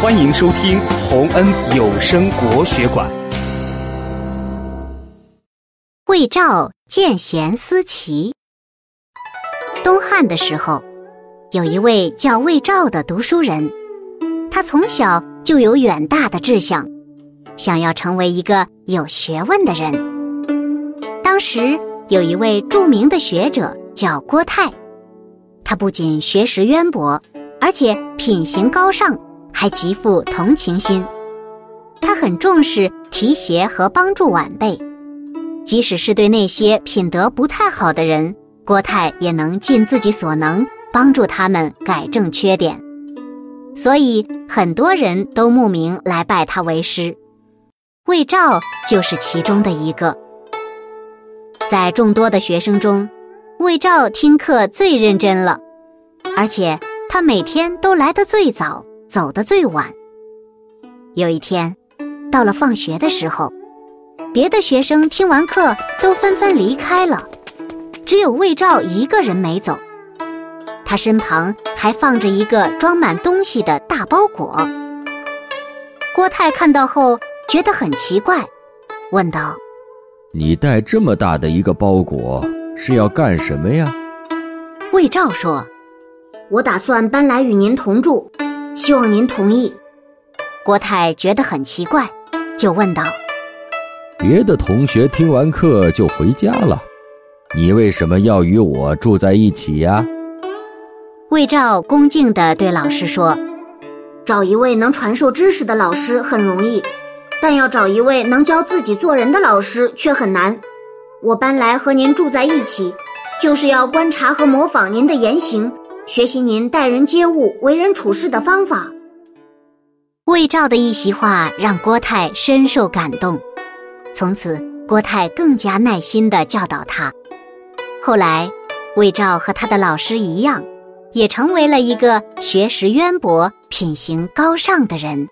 欢迎收听洪恩有声国学馆。魏赵见贤思齐。东汉的时候，有一位叫魏赵的读书人，他从小就有远大的志向，想要成为一个有学问的人。当时有一位著名的学者叫郭泰，他不仅学识渊博，而且品行高尚。还极富同情心，他很重视提携和帮助晚辈，即使是对那些品德不太好的人，郭泰也能尽自己所能帮助他们改正缺点。所以很多人都慕名来拜他为师，魏照就是其中的一个。在众多的学生中，魏照听课最认真了，而且他每天都来得最早。走得最晚。有一天，到了放学的时候，别的学生听完课都纷纷离开了，只有魏照一个人没走。他身旁还放着一个装满东西的大包裹。郭泰看到后觉得很奇怪，问道：“你带这么大的一个包裹是要干什么呀？”魏照说：“我打算搬来与您同住。”希望您同意。郭泰觉得很奇怪，就问道：“别的同学听完课就回家了，你为什么要与我住在一起呀？”魏照恭敬地对老师说：“找一位能传授知识的老师很容易，但要找一位能教自己做人的老师却很难。我搬来和您住在一起，就是要观察和模仿您的言行。”学习您待人接物、为人处事的方法。魏照的一席话让郭泰深受感动，从此郭泰更加耐心的教导他。后来，魏照和他的老师一样，也成为了一个学识渊博、品行高尚的人。